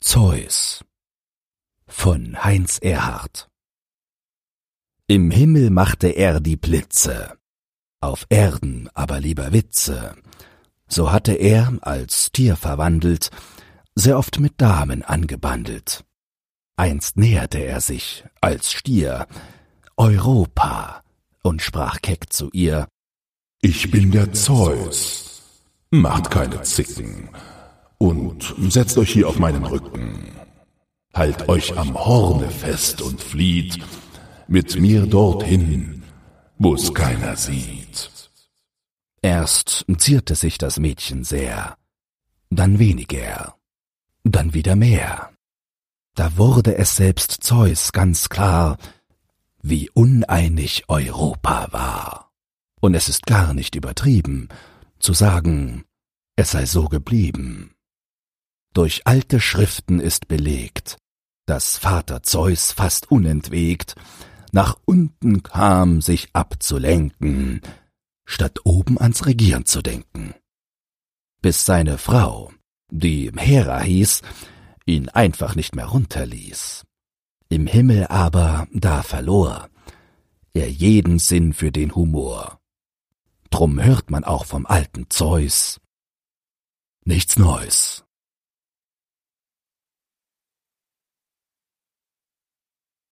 Zeus von Heinz Erhard Im Himmel machte er die Blitze, auf Erden aber lieber Witze. So hatte er, als Tier verwandelt, sehr oft mit Damen angebandelt. Einst näherte er sich, als Stier, Europa, und sprach keck zu ihr, Ich bin der Zeus, macht keine Zicken, und setzt euch hier auf meinen Rücken. Halt euch am Horne fest und flieht mit mir dorthin, wo's keiner sieht. Erst zierte sich das Mädchen sehr, dann weniger, dann wieder mehr. Da wurde es selbst Zeus ganz klar, wie uneinig Europa war. Und es ist gar nicht übertrieben, zu sagen, es sei so geblieben. Durch alte Schriften ist belegt, dass Vater Zeus fast unentwegt nach unten kam, sich abzulenken, statt oben ans Regieren zu denken. Bis seine Frau, die Hera hieß, ihn einfach nicht mehr runterließ. Im Himmel aber da verlor er jeden Sinn für den Humor. Drum hört man auch vom alten Zeus nichts Neues.